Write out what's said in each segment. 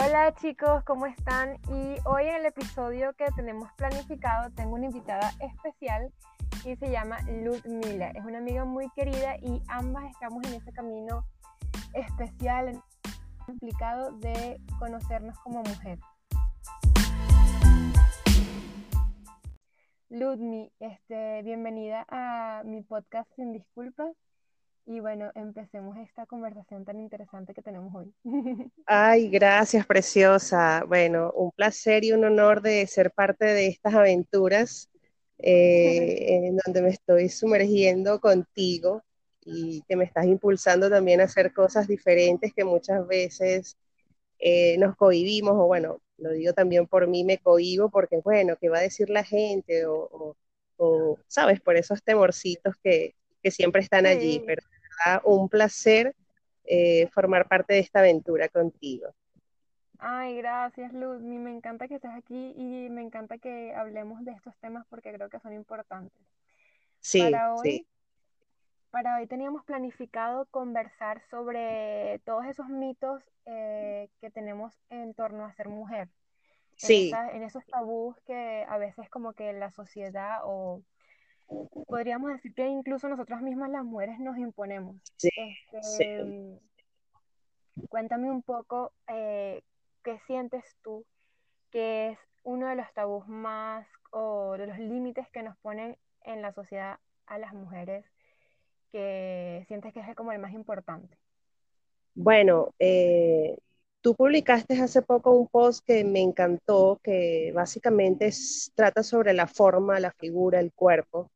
Hola chicos, ¿cómo están? Y hoy en el episodio que tenemos planificado tengo una invitada especial y se llama Ludmila. Es una amiga muy querida y ambas estamos en ese camino especial, complicado de conocernos como mujer. Ludmi, este, bienvenida a mi podcast Sin Disculpas. Y bueno, empecemos esta conversación tan interesante que tenemos hoy. Ay, gracias, preciosa. Bueno, un placer y un honor de ser parte de estas aventuras eh, en donde me estoy sumergiendo contigo y que me estás impulsando también a hacer cosas diferentes que muchas veces eh, nos cohibimos, o bueno, lo digo también por mí, me cohibo porque, bueno, ¿qué va a decir la gente? O, ¿sabes? Por esos temorcitos que, que siempre están allí, pero un placer eh, formar parte de esta aventura contigo. Ay, gracias Luz, me encanta que estés aquí y me encanta que hablemos de estos temas porque creo que son importantes. Sí, para hoy, sí. Para hoy teníamos planificado conversar sobre todos esos mitos eh, que tenemos en torno a ser mujer. Sí. en esos tabús que a veces como que la sociedad o podríamos decir que incluso nosotras mismas las mujeres nos imponemos. Sí, este, Cuéntame un poco eh, qué sientes tú que es uno de los tabús más o de los límites que nos ponen en la sociedad a las mujeres que sientes que es como el más importante. Bueno, eh, tú publicaste hace poco un post que me encantó, que básicamente trata sobre la forma, la figura, el cuerpo.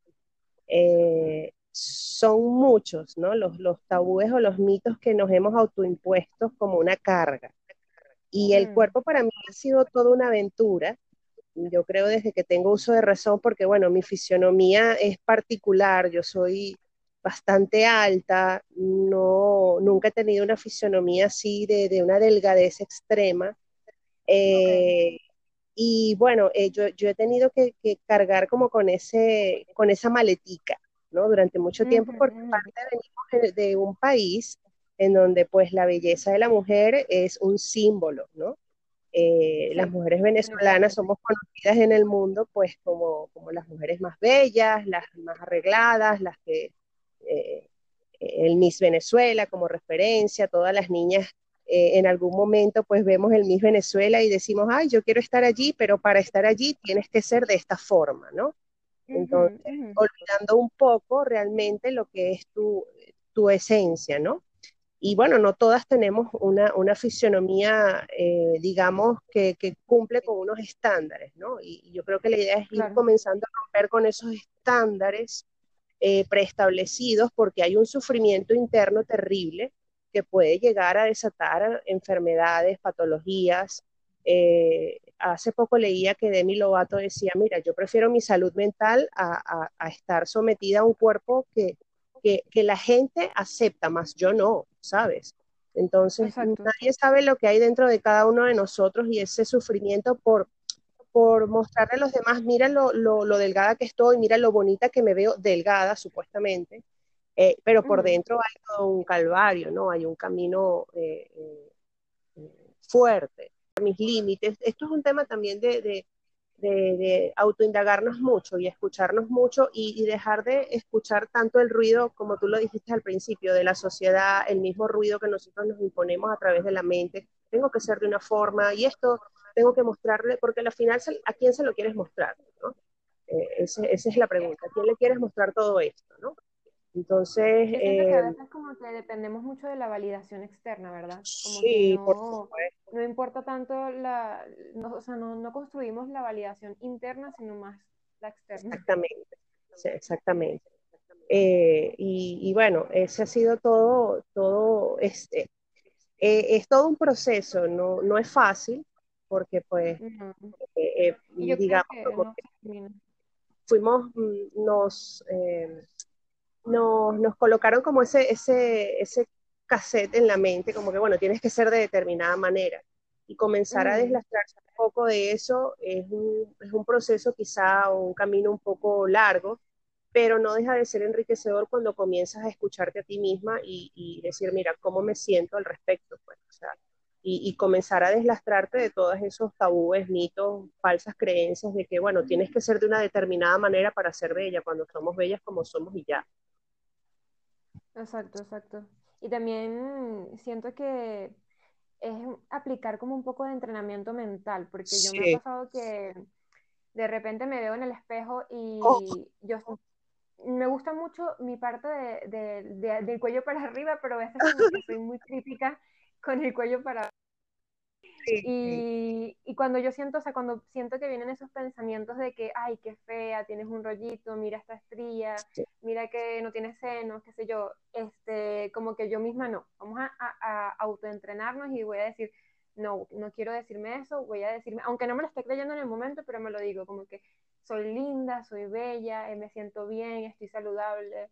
Eh, son muchos, ¿no? Los, los tabúes o los mitos que nos hemos autoimpuesto como una carga. Y el mm. cuerpo para mí ha sido toda una aventura. Yo creo desde que tengo uso de razón, porque bueno, mi fisionomía es particular, yo soy bastante alta, no, nunca he tenido una fisionomía así de, una delgadez extrema. Eh, y bueno, eh, yo, he tenido que, cargar como con, ese, con esa maletica, ¿no? Durante mucho tiempo, porque parte venimos de, un país en donde pues la belleza de la mujer es un símbolo, ¿no? Eh, las mujeres venezolanas somos conocidas en el mundo pues como, como, las mujeres más bellas, las más arregladas, las que eh, el Miss Venezuela como referencia, todas las niñas eh, en algún momento pues vemos el Miss Venezuela y decimos, ay, yo quiero estar allí, pero para estar allí tienes que ser de esta forma, ¿no? Entonces, olvidando un poco realmente lo que es tu, tu esencia, ¿no? Y bueno, no todas tenemos una, una fisionomía, eh, digamos, que, que, cumple con unos estándares, ¿no? Y, yo creo que la idea es ir comenzando a romper con esos estándares eh, preestablecidos porque hay un sufrimiento interno terrible que puede llegar a desatar enfermedades, patologías. Eh, hace poco leía que Demi Lovato decía, mira, yo prefiero mi salud mental a, estar sometida a un cuerpo que, que, la gente acepta, más yo no, ¿sabes? Entonces, nadie sabe lo que hay dentro de cada uno de nosotros y ese sufrimiento por, por mostrarle a los demás, mira lo, lo, lo delgada que estoy, mira lo bonita que me veo, delgada supuestamente, eh, pero por dentro hay todo un calvario, ¿no? Hay un camino eh, eh, fuerte, mis límites. Esto es un tema también de, de, de, autoindagarnos mucho y escucharnos mucho y, dejar de escuchar tanto el ruido, como tú lo dijiste al principio, de la sociedad, el mismo ruido que nosotros nos imponemos a través de la mente. Tengo que ser de una forma y esto tengo que mostrarle, porque al final, ¿a quién se lo quieres mostrar? ¿no? esa es la pregunta. ¿A quién le quieres mostrar todo esto? ¿no? Entonces... Eh, a veces como que dependemos mucho de la validación externa, ¿verdad? Como sí, que no, no importa tanto la... No, o sea, no, no, construimos la validación interna, sino más la externa. Exactamente, sí, exactamente. Eh, y, y, bueno, ese ha sido todo, todo este, eh, es todo un proceso, no, no es fácil, porque pues, digamos, fuimos, mm, nos nos, nos colocaron como ese, ese, ese cassette en la mente, como que, bueno, tienes que ser de determinada manera. Y comenzar a mm. deslastrarse un poco de eso es un, es un proceso quizá o un camino un poco largo, pero no deja de ser enriquecedor cuando comienzas a escucharte a ti misma y, y decir, mira, ¿cómo me siento al respecto? Pues, o sea, y, comenzar a deslastrarte de todos esos tabúes, mitos, falsas creencias de que, bueno, tienes que ser de una determinada manera para ser bella, cuando somos bellas como somos y ya. Exacto, exacto. Y también siento que es aplicar como un poco de entrenamiento mental, porque yo me ha pasado que de repente me veo en el espejo y oh. yo me gusta mucho mi parte de, del cuello para arriba, pero a veces soy muy crítica con el cuello para y, y, cuando yo siento, o sea, cuando siento que vienen esos pensamientos de que, ay, qué fea, tienes un rollito, mira esta estrella, mira que no tienes senos, qué sé yo, este, como que yo misma no, vamos a, a, autoentrenarnos y voy a decir, no, no quiero decirme eso, voy a decirme, aunque no me lo esté creyendo en el momento, pero me lo digo, como que soy linda, soy bella, eh, me siento bien, estoy saludable,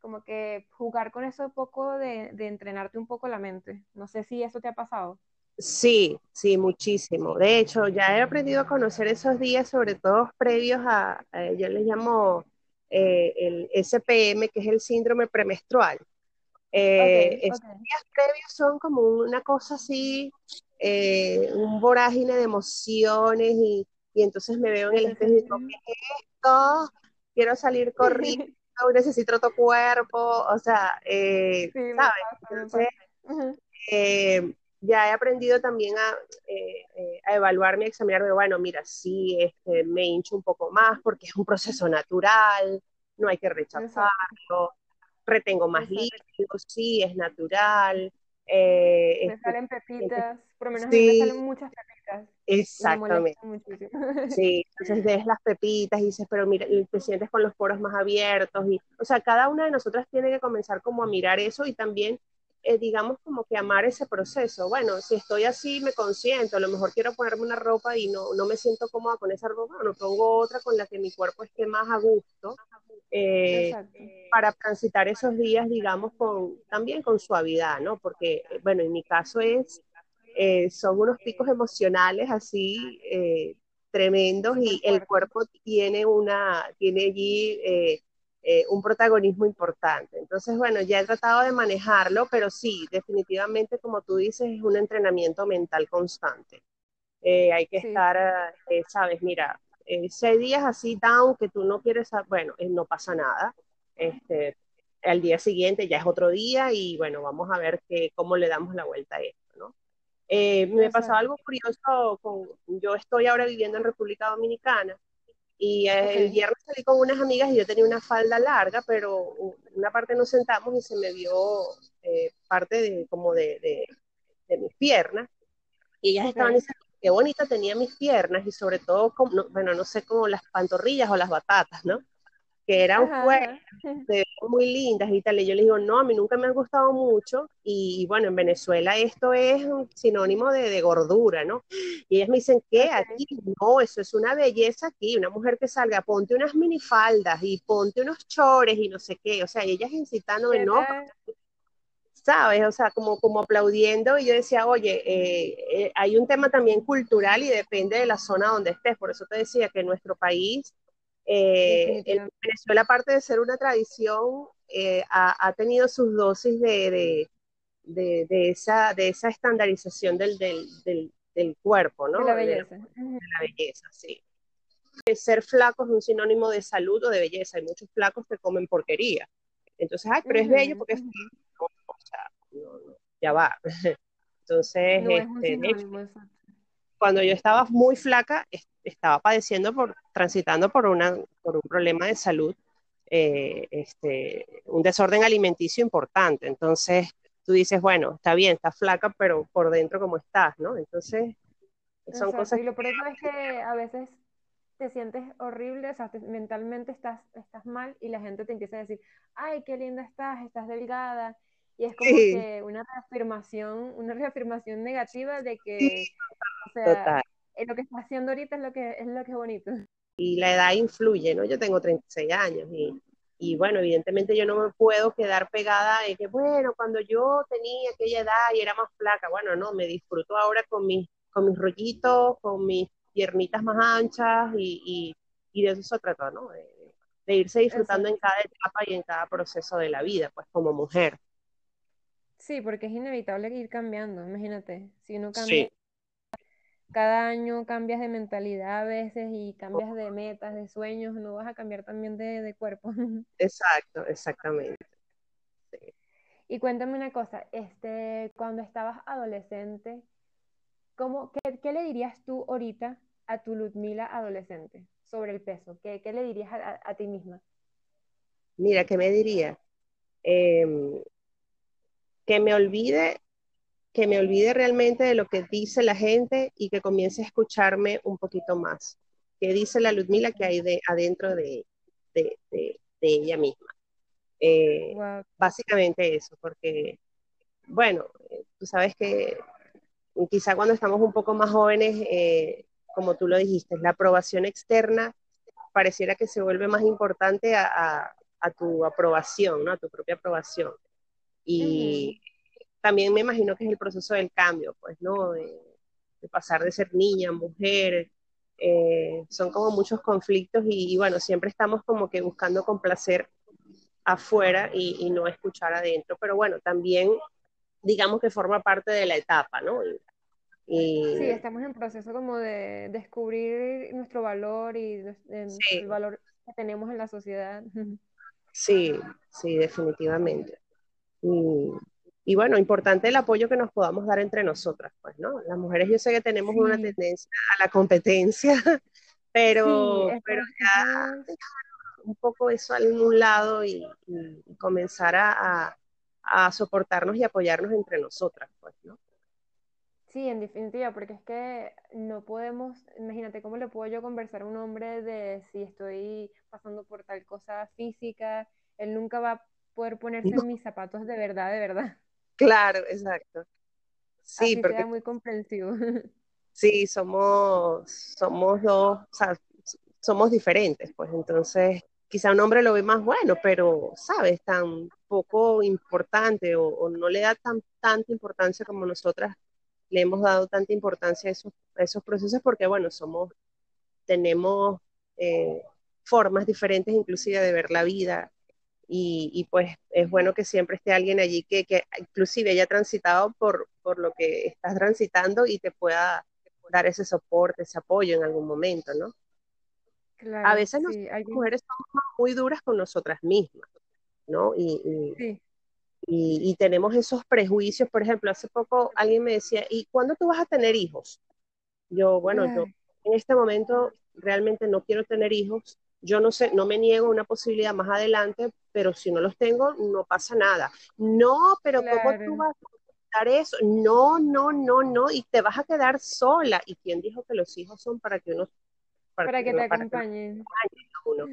como que jugar con eso un poco de, de entrenarte un poco la mente. No sé si eso te ha pasado. Sí, sí, muchísimo. De hecho, ya he aprendido a conocer esos días, sobre todo previos a, yo les llamo eh, el SPM, que es el síndrome premenstrual. Eh, esos días previos son como una cosa así, eh, un vorágine de emociones y, entonces me veo en el espejo y digo, ¿qué es esto? Quiero salir corriendo, necesito otro cuerpo, o sea, ¿sabes? Ya he aprendido también a, eh, eh, a evaluarme, a examinarme, bueno, mira, sí, este, me hincho un poco más porque es un proceso natural, no hay que rechazarlo, retengo más líquidos, sí, es natural. Eh, me salen pepitas, por lo menos me salen muchas pepitas. Exactamente. Sí, entonces ves las pepitas y dices, pero mira, te sientes con los poros más abiertos. Y, o sea, cada una de nosotras tiene que comenzar como a mirar eso y también eh, digamos, como que amar ese proceso. Bueno, si estoy así, me consiento, a lo mejor quiero ponerme una ropa y no, no me siento cómoda con esa ropa, no pongo otra con la que mi cuerpo esté más a gusto, eh, para transitar esos días, digamos, con, también con suavidad, ¿no? Porque, bueno, en mi caso es, eh, son unos picos emocionales así tremendos y el cuerpo tiene una, tiene allí eh, un protagonismo importante. Entonces, bueno, ya he tratado de manejarlo, pero sí, definitivamente, como tú dices, es un entrenamiento mental constante. Eh, hay que estar, eh, sabes, mira, seis días así down que tú no quieres, bueno, no pasa nada. Este, al día siguiente ya es otro día y bueno, vamos a ver que, cómo le damos la vuelta a esto, ¿no? me pasó algo curioso, con, yo estoy ahora viviendo en República Dominicana y el viernes salí con unas amigas y yo tenía una falda larga, pero una parte nos sentamos y se me vio eh, parte de como de, de, mis piernas. Y ellas estaban diciendo qué bonita tenía mis piernas y sobre todo, como, bueno, no sé, como las pantorrillas o las batatas, ¿no? Que eran muy lindas y tal. Y yo les digo, no, a mí nunca me han gustado mucho. Y, bueno, en Venezuela esto es un sinónimo de, gordura, ¿no? Y ellas me dicen, ¿qué? Aquí no, eso es una belleza aquí. Una mujer que salga, ponte unas minifaldas y ponte unos chores y no sé qué. O sea, ellas incitándome, no. ¿Sabes? O sea, como, como aplaudiendo. Y yo decía, oye, eh, eh, hay un tema también cultural y depende de la zona donde estés. Por eso te decía que nuestro país eh, Venezuela, aparte de ser una tradición, eh, ha, tenido sus dosis de, de, de, esa, de esa estandarización del, del, del, cuerpo, ¿no? De la belleza. De, la belleza, sí. Ser flaco es un sinónimo de salud o de belleza. Hay muchos flacos que comen porquería. Entonces, ay, pero es bello porque es o sea, ya va. Entonces, este, cuando yo estaba muy flaca, estaba padeciendo por, transitando por, una, por un problema de salud, eh, este, un desorden alimenticio importante. Entonces, tú dices, bueno, está bien, está flaca, pero por dentro cómo estás, ¿no? Entonces, son cosas... Y lo peor es que a veces te sientes horrible, o sea, mentalmente estás, estás mal y la gente te empieza a decir, ay, qué linda estás, estás delgada. Y es como que una reafirmación, una reafirmación negativa de que, sea, lo que está haciendo ahorita es lo que es lo que es bonito. Y la edad influye, ¿no? Yo tengo 36 años y, y bueno, evidentemente yo no me puedo quedar pegada en que, bueno, cuando yo tenía aquella edad y era más flaca, bueno, no, me disfruto ahora con mis, con mis rollitos, con mis piernitas más anchas y, y, de eso se trata, ¿no? De, irse disfrutando en cada etapa y en cada proceso de la vida, pues como mujer. Sí, porque es inevitable ir cambiando, imagínate, si uno cambia, cada año cambias de mentalidad a veces y cambias de metas, de sueños, no vas a cambiar también de, cuerpo. Exacto, exactamente. Y cuéntame una cosa, este, cuando estabas adolescente, ¿cómo, qué, le dirías tú ahorita a tu Ludmila adolescente sobre el peso? ¿Qué, le dirías a, ti misma? Mira, ¿qué me diría? Em, que me olvide que me olvide realmente de lo que dice la gente y que comience a escucharme un poquito más. ¿Qué dice la Ludmila que hay de, adentro de, de, ella misma? Eh, básicamente eso, porque, bueno, tú sabes que quizá cuando estamos un poco más jóvenes, eh, como tú lo dijiste, la aprobación externa pareciera que se vuelve más importante a, tu aprobación, ¿no? A tu propia aprobación. Y también me imagino que es el proceso del cambio, pues, ¿no? De, pasar de ser niña mujer. Eh, son como muchos conflictos y, bueno, siempre estamos como que buscando complacer afuera y, no escuchar adentro, pero bueno, también digamos que forma parte de la etapa, ¿no? Y, sí, estamos en proceso como de descubrir nuestro valor y el valor que tenemos en la sociedad. Sí, sí, definitivamente. Y, y bueno, importante el apoyo que nos podamos dar entre nosotras, pues, ¿no? Las mujeres yo sé que tenemos una tendencia a la competencia, pero, pero ya un poco eso a un lado y, comenzar a, a, soportarnos y apoyarnos entre nosotras, pues, ¿no? Sí, en definitiva, porque es que no podemos, imagínate cómo le puedo yo conversar a un hombre de si estoy pasando por tal cosa física, él nunca va a poder ponerse en mis zapatos de verdad, de verdad. Claro, exacto. Sí, porque sea muy comprensivo. Sí, somos, somos dos, o sea, somos diferentes, pues entonces quizá un hombre lo ve más bueno, pero, ¿sabes? Tan poco importante o, no le da tan, tanta importancia como nosotras le hemos dado tanta importancia a esos, esos procesos porque, bueno, somos, tenemos eh, formas diferentes inclusive de ver la vida, y, pues es bueno que siempre esté alguien allí que, que inclusive haya transitado por, por lo que estás transitando y te pueda dar ese soporte, ese apoyo en algún momento, ¿no? Claro, a veces las mujeres somos muy duras con nosotras mismas, ¿no? Y, y, tenemos esos prejuicios, por ejemplo, hace poco alguien me decía, ¿y cuándo tú vas a tener hijos? Yo, bueno, yo en este momento realmente no quiero tener hijos, yo no sé, no me niego una posibilidad más adelante, pero si no los tengo, no pasa nada. No, pero ¿cómo tú vas a dar eso? No, no, no, no, y te vas a quedar sola. ¿Y quién dijo que los hijos son para que uno... Para, que, te acompañen. uno?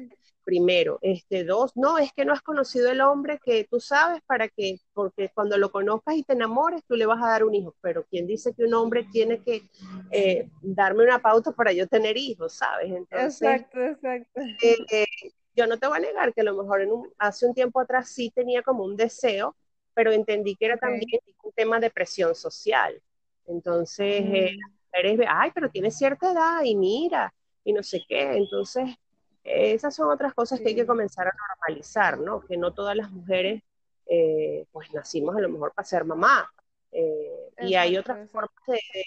Primero, este, dos, no, es que no has conocido el hombre que tú sabes para que, porque cuando lo conozcas y te enamores, tú le vas a dar un hijo. Pero ¿quién dice que un hombre tiene que eh, darme una pauta para yo tener hijos, sabes? exacto, exacto. Eh, eh, yo no te voy a negar que a lo mejor en un, hace un tiempo atrás sí tenía como un deseo, pero entendí que era también un tema de presión social. Entonces, mm. ay, pero tiene cierta edad y mira, y no sé qué. Entonces, esas son otras cosas que hay que comenzar a normalizar, ¿no? Que no todas las mujeres, eh, pues nacimos a lo mejor para ser mamá. Eh, y hay otras formas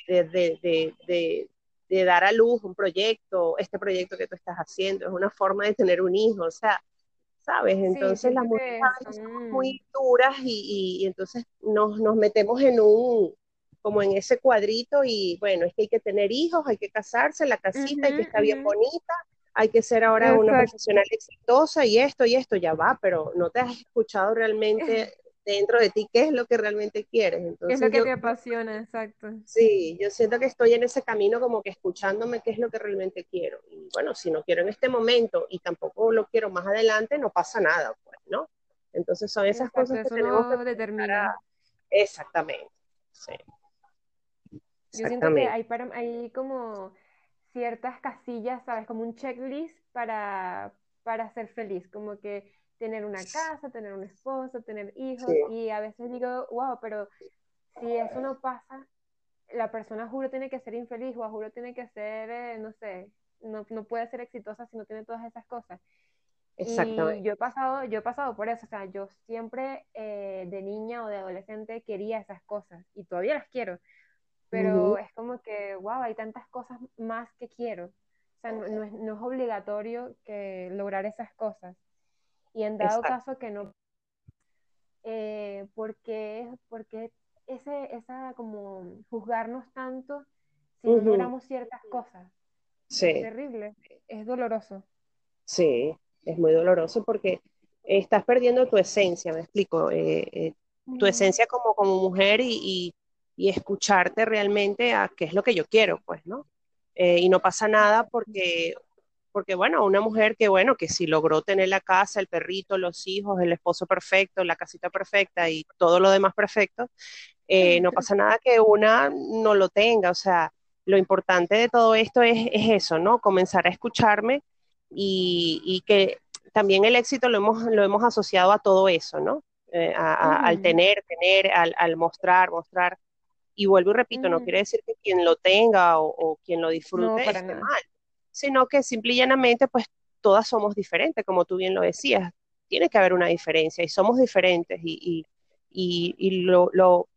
de, de, de dar a luz un proyecto, este proyecto que tú estás haciendo, es una forma de tener un hijo, o sea, ¿sabes? Entonces las mujeres son muy duras y, entonces nos, nos, metemos en un, como en ese cuadrito y bueno, es que hay que tener hijos, hay que casarse, la casita, hay que estar bien bonita, hay que ser ahora una profesional exitosa y esto y esto, ya va, pero no te has escuchado realmente dentro de ti qué es lo que realmente quieres. Entonces, es lo que te apasiona, exacto. Sí, yo siento que estoy en ese camino como que escuchándome qué es lo que realmente quiero. Y bueno, si no quiero en este momento y tampoco lo quiero más adelante, no pasa nada, pues, ¿no? Entonces son esas cosas que tenemos que determinar. Exactamente, sí. Yo siento que hay, para, hay como ciertas casillas, ¿sabes? Como un checklist para, para ser feliz, como que tener una casa, tener un esposo, tener hijos, y a veces digo, wow, pero si eso no pasa, la persona juro tiene que ser infeliz o juro tiene que ser, eh, no sé, no, no, puede ser exitosa si no tiene todas esas cosas. Y exactamente. yo he pasado, yo he pasado por eso, o sea, yo siempre eh, de niña o de adolescente quería esas cosas y todavía las quiero, pero Ujú, es como que, wow, hay tantas cosas más que quiero. O sea, no, no es, no es obligatorio que lograr esas cosas. Y en dado exacto. caso que no, eh, ¿por qué, por qué ese, esa como juzgarnos tanto si no Ujú, logramos ciertas cosas? Es Sí, terrible, es doloroso. sí, es muy doloroso porque estás perdiendo tu esencia, me explico, eh, eh, tu esencia como, como mujer y, y- y escucharte realmente a qué es lo que yo quiero, pues, ¿no? Eh, y no pasa nada porque, porque, bueno, una mujer que, bueno, que si logró tener la casa, el perrito, los hijos, el esposo perfecto, la casita perfecta y todo lo demás perfecto, eh, no pasa nada que una no lo tenga, o sea, lo importante de todo esto es, es eso, ¿no? Comenzar a escucharme y, y, que también el éxito lo hemos, lo hemos asociado a todo eso, ¿no? Eh, a, a, al tener, tener, al, al, mostrar, mostrar. Y vuelvo y repito, no quiere decir que quien lo tenga o, o quien lo No, disfrute para esté nada. mal, sino que simple y llanamente, pues todas somos diferentes, como tú bien lo decías. Tiene que haber una diferencia y somos diferentes y, y, y, y lo, lo,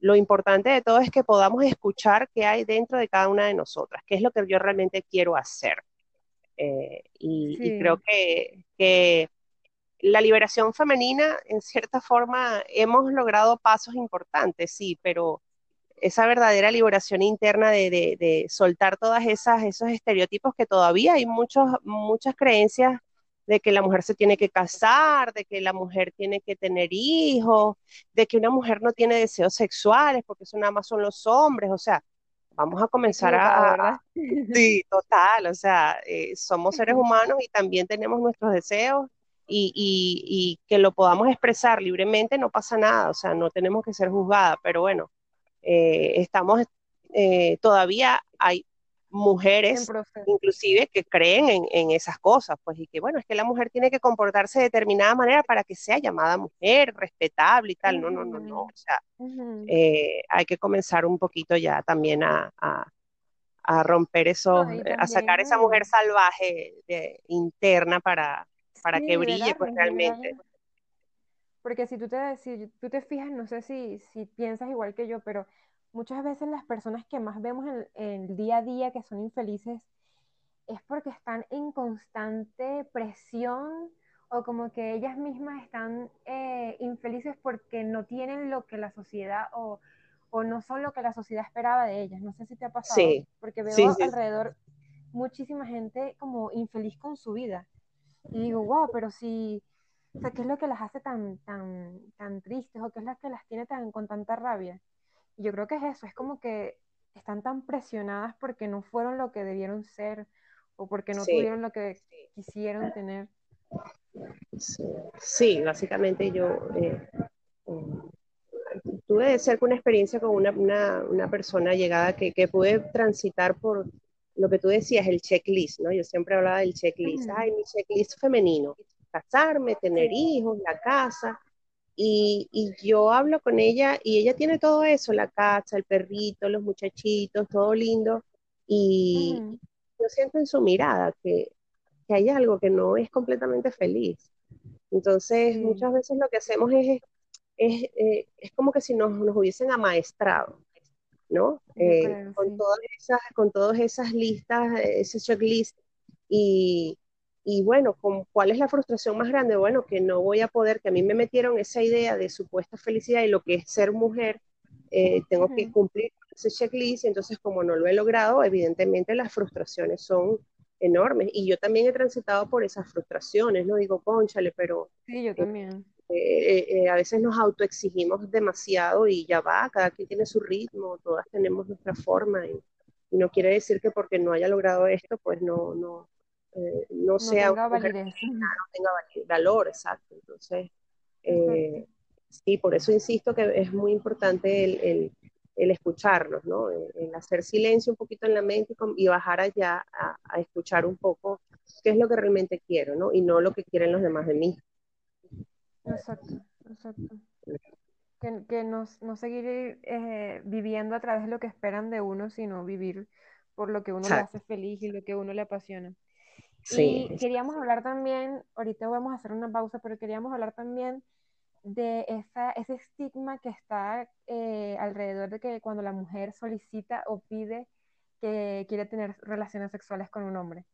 lo importante de todo es que podamos escuchar qué hay dentro de cada una de nosotras, qué es lo que yo realmente quiero hacer. Eh, y, y, creo Sí, que, que, la liberación femenina, en cierta forma, hemos logrado pasos importantes, sí, pero esa verdadera liberación interna de, de, de soltar todas esas, esos estereotipos que todavía hay muchos, muchas creencias de que la mujer se tiene que casar, de que la mujer tiene que tener hijos, de que una mujer no tiene deseos sexuales porque eso nada más son los hombres, o sea, vamos a comenzar a, sí, total, o sea, eh, somos seres humanos y también tenemos nuestros deseos y, y, y que lo podamos expresar libremente no pasa nada, o sea, no tenemos que ser juzgadas, pero bueno, eh, estamos, eh, todavía hay mujeres inclusive que creen en, en, esas cosas, pues, y que bueno, es que la mujer tiene que comportarse de determinada manera para que sea llamada mujer, respetable y tal. No, no, no, no. O sea, eh, hay que comenzar un poquito ya también a, a, a romper esos, y a sacar esa mujer salvaje de, interna para, para sí, que brille, pues realmente. Porque si tú te, si tú te fijas, no sé si, si piensas igual que yo, pero muchas veces las personas que más vemos en, en el día a día que son infelices es porque están en constante presión o como que ellas mismas están eh, infelices porque no tienen lo que la sociedad o, o no son lo que la sociedad esperaba de ellas. No sé si te ha pasado, Sí, porque veo sí, sí. alrededor muchísima gente como infeliz con su vida. Y digo, wow, pero si, o sea, ¿qué es lo que las hace tan, tan, tan tristes o qué es lo que las tiene tan, con tanta rabia? Y yo creo que es eso, es como que están tan presionadas porque no fueron lo que debieron ser o porque no sí. tuvieron lo que quisieron tener. Sí, sí, básicamente yo eh, eh, tuve cerca una experiencia con una, una, una persona llegada que, que, pude transitar por lo que tú decías, el checklist, ¿no? Yo siempre hablaba del checklist, Ujú, ay, mi checklist femenino, casarme, tener hijos, la casa, y, y, yo hablo con ella y ella tiene todo eso, la casa, el perrito, los muchachitos, todo lindo, y Ujú, yo siento en su mirada que, que hay algo que no es completamente feliz. Entonces, muchas veces lo que hacemos es, es, eh, es como que si nos, nos, hubiesen amaestrado, ¿no? Eh, creo, con, sí. todas esas, con todas esas listas, ese checklist, y, y bueno, con, ¿cuál es la frustración más grande? Bueno, que no voy a poder, que a mí me metieron esa idea de supuesta felicidad y lo que es ser mujer, eh, tengo que Ujú, cumplir ese checklist, y entonces como no lo he logrado, evidentemente las frustraciones son enormes. Y yo también he transitado por esas frustraciones, ¿no? Digo, conchale, pero Sí, yo eh, también. eh, eh, a veces nos autoexigimos demasiado y ya va, cada quien tiene su ritmo, todas tenemos nuestra forma y, y no quiere decir que porque no haya logrado esto, pues no, no, eh, no No sea tenga validez. femenina, no tenga valor, exacto. Entonces, eh, sí, por eso insisto que es muy importante el, el, el escucharnos, ¿no? El, el, hacer silencio un poquito en la mente y, y bajar allá a, a, escuchar un poco qué es lo que realmente quiero, ¿no? Y no lo que quieren los demás de mí. Exacto, exacto. Que, que no, no seguir eh, viviendo a través de lo que esperan de uno, sino vivir por lo que uno le hace feliz y lo que uno le apasiona. Sí. Y queríamos hablar también, ahorita vamos a hacer una pausa, pero queríamos hablar también de esa, ese estigma que está eh, alrededor de que cuando la mujer solicita o pide que quiere tener relaciones sexuales con un hombre.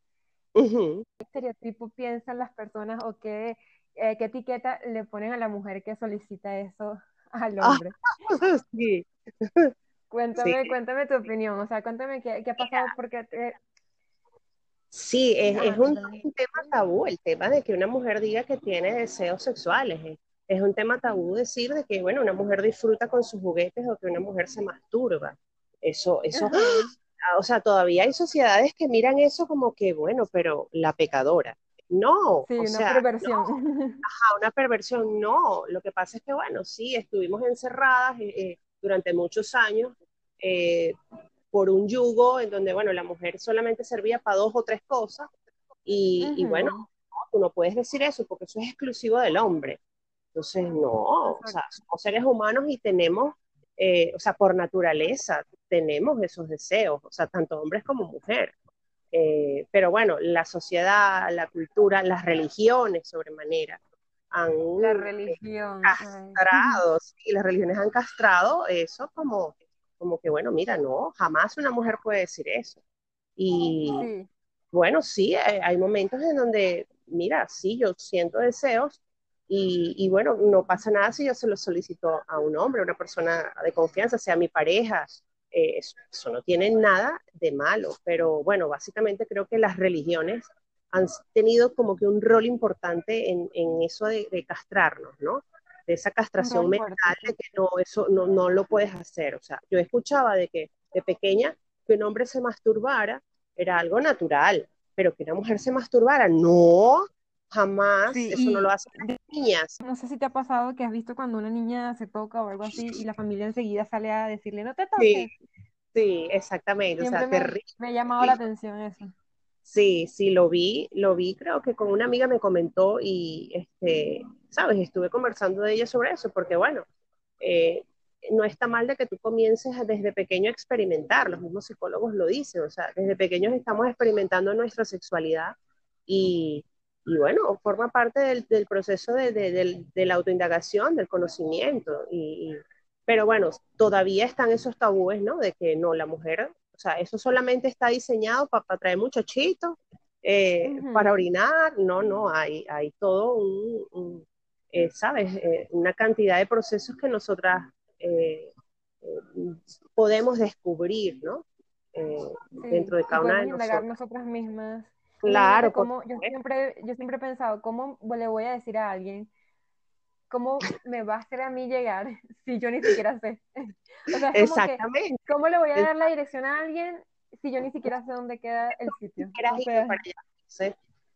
¿Qué estereotipo piensan las personas o qué, eh, qué etiqueta le ponen a la mujer que solicita eso al ah, hombre? sí. Cuéntame, cuéntame tu opinión, o sea, cuéntame qué, qué ha pasado, porque Sí, es, es un, tema tabú el tema de que una mujer diga que tiene deseos sexuales. Es, un tema tabú decir de que, bueno, una mujer disfruta con sus juguetes o que una mujer se masturba. Eso, eso, ¡ah! o sea, todavía hay sociedades que miran eso como que, bueno, pero la pecadora. No, sí, una perversión. Ajá, una perversión, no. Lo que pasa es que, bueno, sí, estuvimos encerradas eh, eh, durante muchos años, eh, por un yugo en donde, bueno, la mujer solamente servía para dos o tres cosas y, bueno, tú no puedes decir eso porque eso es exclusivo del hombre. Entonces, no, o sea, somos seres humanos y tenemos, eh, o sea, por naturaleza tenemos esos deseos, o sea, tanto hombres como mujeres. Eh, pero bueno, la sociedad, la cultura, las religiones sobremanera han la religión, castrado, y las religiones han castrado eso como como que, bueno, mira, no, jamás una mujer puede decir eso. Y bueno, sí, hay, momentos en donde, mira, sí, yo siento deseos y, bueno, no pasa nada si yo se lo solicito a un hombre, a una persona de confianza, sea mi pareja. Eh, eso, no tiene nada de malo, pero bueno, básicamente creo que las religiones han tenido como que un rol importante en, eso de, de castrarnos, ¿no? De esa castración mental de que no, eso no, no lo puedes hacer. O sea, yo escuchaba de que de pequeña que un hombre se masturbara era algo natural, pero que una mujer se masturbara, no, jamás, eso no lo hacen las niñas. No sé si te ha pasado que has visto cuando una niña se toca o algo así y la familia enseguida sale a decirle, no te toques. Sí, exactamente, o sea, me, Me ha llamado la atención eso. Sí, sí, lo vi, lo vi, creo que con una amiga me comentó y, este, sabes, estuve conversando de ella sobre eso, porque bueno, eh, no está mal de que tú comiences desde pequeño a experimentar, los mismos psicólogos lo dicen, o sea, desde pequeños estamos experimentando nuestra sexualidad y, y bueno, forma parte del, proceso de, la autoindagación, del conocimiento, y, pero bueno, todavía están esos tabúes, ¿no? De que no, la mujer sea, eso solamente está diseñado para, traer muchachitos, eh, para orinar, no, no, hay, hay todo un, eh, ¿sabes? Eh, una cantidad de procesos que nosotras podemos descubrir, ¿no? dentro de cada una de nosotras. nosotras mismas. Claro. Como, yo, siempre, yo siempre he pensado, ¿cómo le voy a decir a alguien ¿cómo me va a hacer a mí llegar si yo ni siquiera sé? o sea, Exactamente. ¿Cómo le voy a dar la dirección a alguien si yo ni siquiera sé dónde queda el sitio?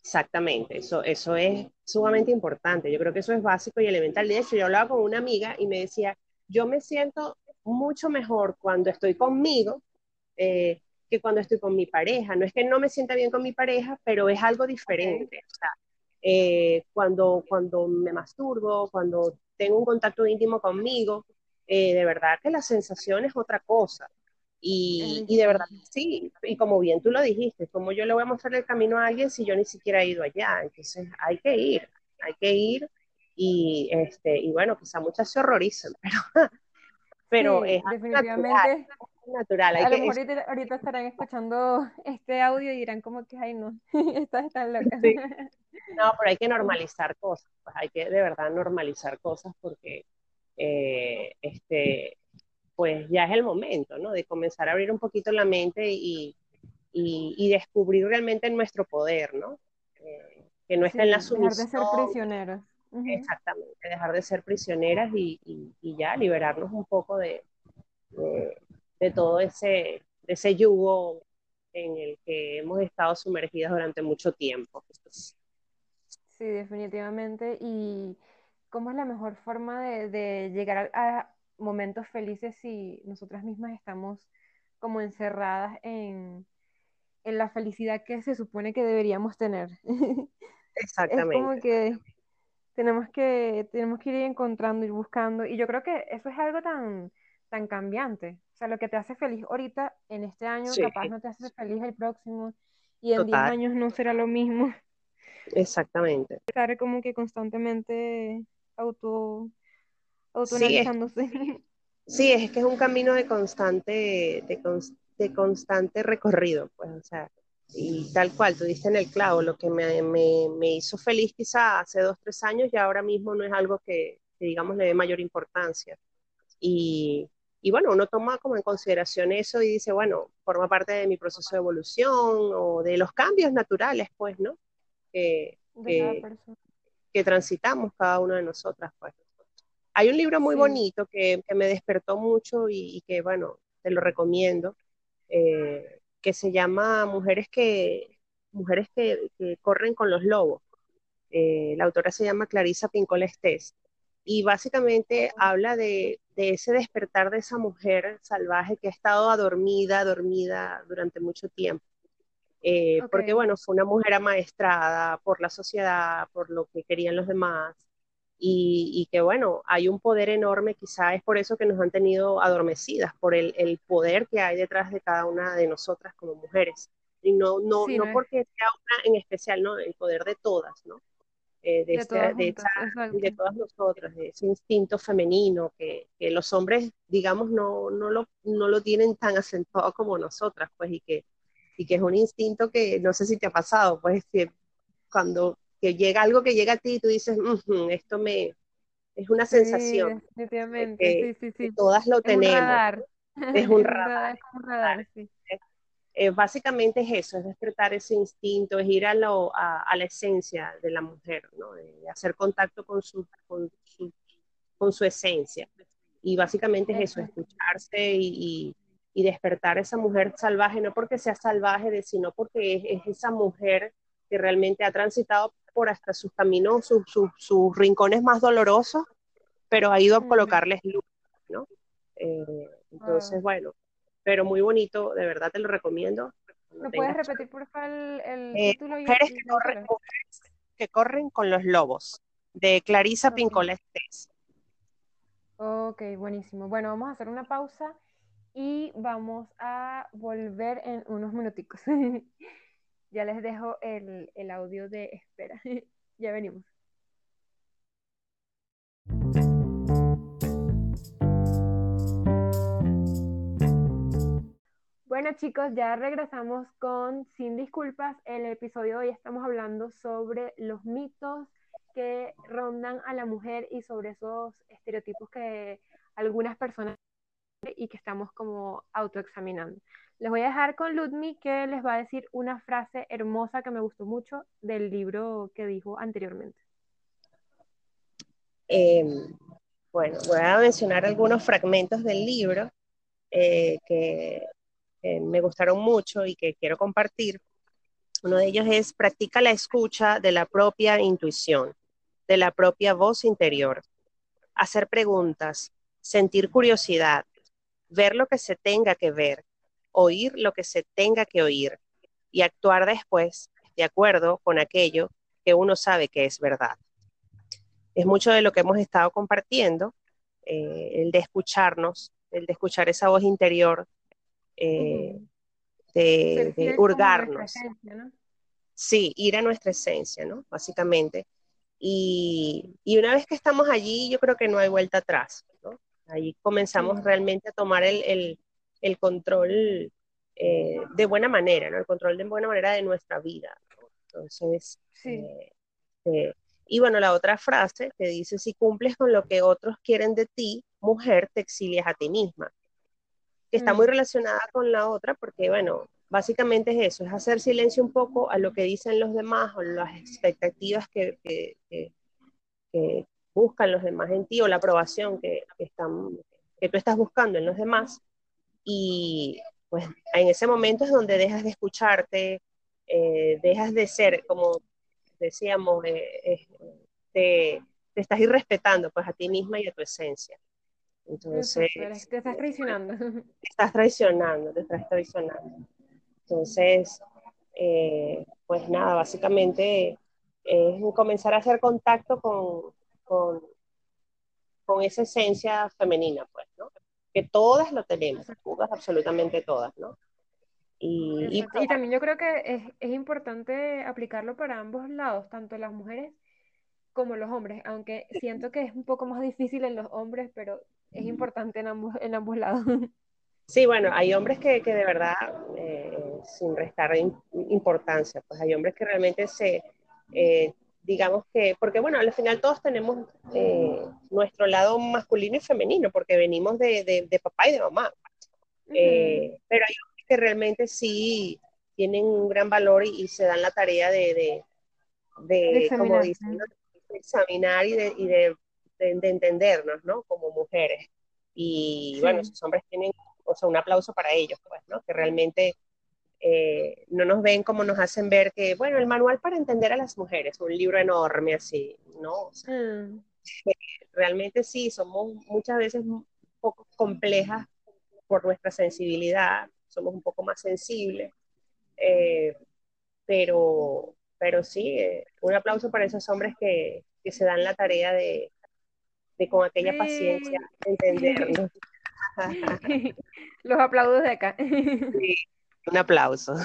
Exactamente, eso, eso es sumamente importante. Yo creo que eso es básico y elemental. De hecho, yo hablaba con una amiga y me decía, yo me siento mucho mejor cuando estoy conmigo eh, que cuando estoy con mi pareja. No es que no me sienta bien con mi pareja, pero es algo diferente. O sea, eh, cuando, cuando me masturbo, cuando tengo un contacto íntimo conmigo, eh, de verdad que la sensación es otra cosa. Y, y, de verdad, sí, y como bien tú lo dijiste, como yo le voy a mostrar el camino a alguien si yo ni siquiera he ido allá? Entonces hay que ir, hay que ir y, este, y bueno, quizá muchas se horrorizan, pero, pero es definitivamente natural. A lo mejor ahorita, estarán escuchando este audio y dirán como que, ay no, estás tan loca. No, pero hay que normalizar cosas, pues hay que de verdad normalizar cosas porque eh, este, pues ya es el momento, ¿no? De comenzar a abrir un poquito la mente y, y, descubrir realmente nuestro poder, ¿no? Eh, que no está en la sumisión. Dejar de ser prisioneras. Exactamente, dejar de ser prisioneras y, y, ya liberarnos un poco de, de, todo ese, ese yugo en el que hemos estado sumergidas durante mucho tiempo. Sí, definitivamente. ¿Y cómo es la mejor forma de, llegar a, momentos felices si nosotras mismas estamos como encerradas en, la felicidad que se supone que deberíamos tener? Exactamente. es como que tenemos que tenemos que ir encontrando, ir buscando. Y yo creo que eso es algo tan, tan cambiante. O sea, lo que te hace feliz ahorita, en este año, capaz no te hace feliz el próximo y en 10 años no será lo mismo. Exactamente. Estar como que constantemente auto, autoanalizándose. Sí, es, que es un camino de constante, de, constante recorrido, pues, o sea, y tal cual, tú diste en el clavo, lo que me, hizo feliz quizá hace dos, tres años y ahora mismo no es algo que, que digamos, le dé mayor importancia. Y, y bueno, uno toma como en consideración eso y dice, bueno, forma parte de mi proceso de evolución o de los cambios naturales, pues, ¿no? Que, que, transitamos cada una de nosotras, pues. Hay un libro muy bonito que, que, me despertó mucho y, que, bueno, te lo recomiendo, eh, que se llama Mujeres que, mujeres que, corren con los lobos. Eh, la autora se llama Clarisa Pincol Estés y básicamente habla de, ese despertar de esa mujer salvaje que ha estado adormida, dormida durante mucho tiempo. Eh, porque bueno, fue una mujer amaestrada por la sociedad, por lo que querían los demás, y, que bueno, hay un poder enorme, quizá es por eso que nos han tenido adormecidas, por el, poder que hay detrás de cada una de nosotras como mujeres. Y no, no, no porque sea una en especial, no, el poder de todas, ¿no? Eh, de, este, de, todas nosotras, de ese instinto femenino que, que los hombres, digamos, no, no, lo, no lo tienen tan acentuado como nosotras, pues, y que, y que es un instinto que no sé si te ha pasado, pues, que cuando que llega algo que llega a ti y tú dices, esto me, es una sensación. Definitivamente, sí, sí, sí. Todas lo tenemos. Es un radar. Es un radar, sí. Eh, básicamente es eso, es despertar ese instinto, es ir a, lo, a, la esencia de la mujer, ¿no? de hacer contacto con su, con su, con su esencia. Y básicamente es eso, escucharse y, y, despertar esa mujer salvaje, no porque sea salvaje, sino porque es, esa mujer que realmente ha transitado por hasta sus caminos, sus, sus, rincones más dolorosos, pero ha ido a colocarles luz, ¿no? Eh, entonces, ah. bueno, pero muy bonito, de verdad te lo recomiendo. ¿Me puedes repetir, por favor, el, eh, título? Mujeres, que corren, que corren, con los lobos, de Clarisa okay. Ok, buenísimo. Bueno, vamos a hacer una pausa y vamos a volver en unos minuticos. ya les dejo el, el audio de espera. ya venimos. Bueno chicos, ya regresamos con Sin Disculpas. El episodio de hoy estamos hablando sobre los mitos que rondan a la mujer y sobre esos estereotipos que algunas personas y que estamos como autoexaminando. Les voy a dejar con Ludmi que les va a decir una frase hermosa que me gustó mucho del libro que dijo anteriormente. Em, bueno, voy a mencionar algunos fragmentos del libro eh, que me gustaron mucho y que quiero compartir. Uno de ellos es practica la escucha de la propia intuición, de la propia voz interior, hacer preguntas, sentir curiosidad, ver lo que se tenga que ver, oír lo que se tenga que oír y actuar después de acuerdo con aquello que uno sabe que es verdad. Es mucho de lo que hemos estado compartiendo, eh, el de escucharnos, el de escuchar esa voz interior, eh, de, hurgarnos. Sí, ir a nuestra esencia, ¿no? Básicamente. Y, una vez que estamos allí, yo creo que no hay vuelta atrás, ¿no? Ahí comenzamos realmente a tomar el, control eh, de buena manera, ¿no? El control de buena manera de nuestra vida. Entonces, eh, y bueno, la otra frase que dice, si cumples con lo que otros quieren de ti, mujer, te exilias a ti misma que está muy mm. relacionada con la otra, porque bueno, básicamente es eso, es hacer silencio un poco a lo que dicen los demás o las expectativas que, que, buscan los demás en ti o la aprobación que, están, que tú estás buscando en los demás. Y pues en ese momento es donde dejas de escucharte, eh, dejas de ser, como decíamos, eh, te, te, estás irrespetando pues a ti misma y a tu esencia. Entonces, te estás traicionando. Te estás traicionando, te estás traicionando. Entonces, eh, pues nada, básicamente es comenzar a hacer contacto con, con, con, esa esencia femenina, pues, ¿no? Que todas lo tenemos, todas, absolutamente todas, ¿no? Y, y, también yo creo que es, es, importante aplicarlo para ambos lados, tanto las mujeres como los hombres, aunque siento que es un poco más difícil en los hombres, pero es importante en ambos, en ambos lados. Sí, bueno, hay hombres que, que de verdad, eh, sin restar importancia, pues hay hombres que realmente se, eh, digamos que, porque bueno, al final todos tenemos eh, nuestro lado masculino y femenino, porque venimos de, de, papá y de mamá. pero hay hombres que realmente sí tienen un gran valor y, se dan la tarea de, de, como dicen, examinar y, de, y de, entendernos, ¿no? Como mujeres. Y bueno, esos hombres tienen, o sea, un aplauso para ellos, pues, ¿no? Que realmente eh, no nos ven como nos hacen ver que, bueno, el manual para entender a las mujeres, un libro enorme así, ¿no? Mm. realmente sí, somos muchas veces un poco complejas por nuestra sensibilidad, somos un poco más sensibles, eh, pero, pero sí, eh, un aplauso para esos hombres que, que se dan la tarea de, de con aquella paciencia entendernos. Los aplausos de acá. Sí, un aplauso.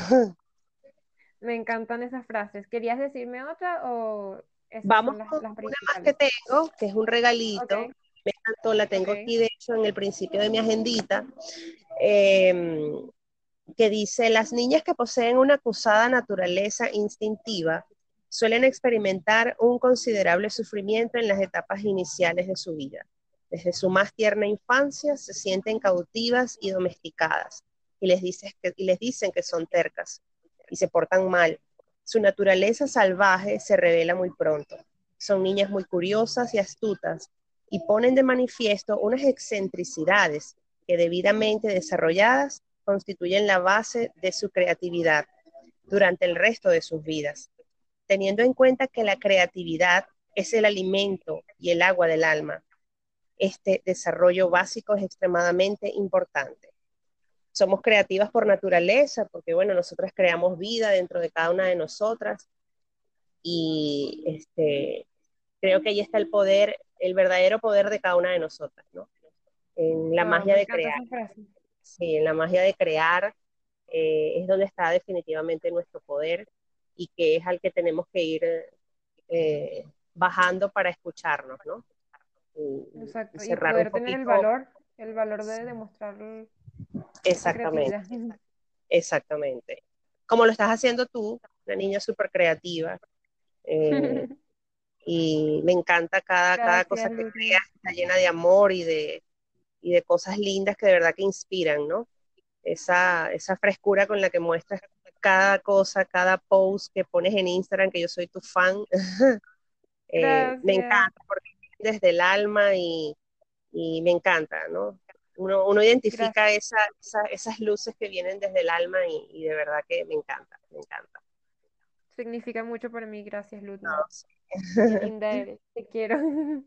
Me encantan esas frases. ¿Querías decirme otra o Vamos las, con una más que tengo, que es un regalito. Me encantó, la tengo aquí de hecho en el principio de mi agendita. Em, que dice, las niñas que poseen una acusada naturaleza instintiva suelen experimentar un considerable sufrimiento en las etapas iniciales de su vida. Desde su más tierna infancia se sienten cautivas y domesticadas y les, que, y les dicen que son tercas y se portan mal. Su naturaleza salvaje se revela muy pronto. Son niñas muy curiosas y astutas y ponen de manifiesto unas excentricidades que debidamente desarrolladas constituyen la base de su creatividad durante el resto de sus vidas, teniendo en cuenta que la creatividad es el alimento y el agua del alma. Este desarrollo básico es extremadamente importante. Somos creativas por naturaleza, porque bueno, nosotras creamos vida dentro de cada una de nosotras y este, creo que ahí está el poder, el verdadero poder de cada una de nosotras, ¿no? En la magia de crear. Sí, en la magia de crear eh, es donde está definitivamente nuestro poder y que es al que tenemos que ir eh, bajando para escucharnos, ¿no? Exacto, y, poder tener el valor, el valor de demostrar. Exactamente. Exactamente. Como lo estás haciendo tú, una niña súper creativa. Eh, y me encanta cada, cada cosa que creas, está llena de amor y de, y de cosas lindas que de verdad que inspiran, ¿no? Esa, esa frescura con la que muestras cada cosa, cada post que pones en Instagram, que yo soy tu fan. Eh, me encanta porque desde el alma y, y me encanta, ¿no? Uno, uno identifica esa, esas luces que vienen desde el alma y, y, de verdad que me encanta, me encanta. Significa mucho para mí, gracias Luz. linda eres, te quiero.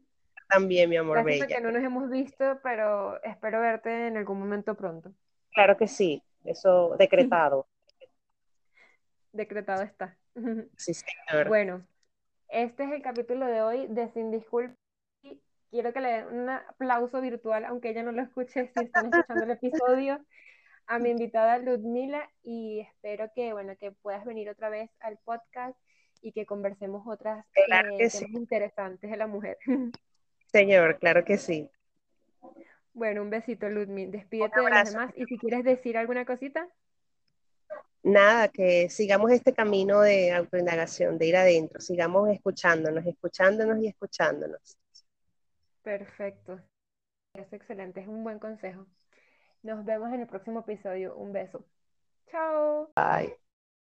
También, mi amor gracias que no nos hemos visto, pero espero verte en algún momento pronto. Claro que sí, eso decretado. Decretado está. Sí, señor. Bueno, este es el capítulo de hoy de Sin Disculpas. Quiero que le den un aplauso virtual, aunque ella no lo escuche, si están escuchando el episodio, a mi invitada Ludmila y espero que, bueno, que puedas venir otra vez al podcast y que conversemos otras eh, temas interesantes de la mujer. Señor, claro que sí. Bueno, un besito, Ludmila. Despídete de los demás y si quieres decir alguna cosita nada, que sigamos este camino de autoindagación, de ir adentro, sigamos escuchándonos, escuchándonos y escuchándonos. Perfecto. Es excelente, es un buen consejo. Nos vemos en el próximo episodio. Un beso. Chao. Bye.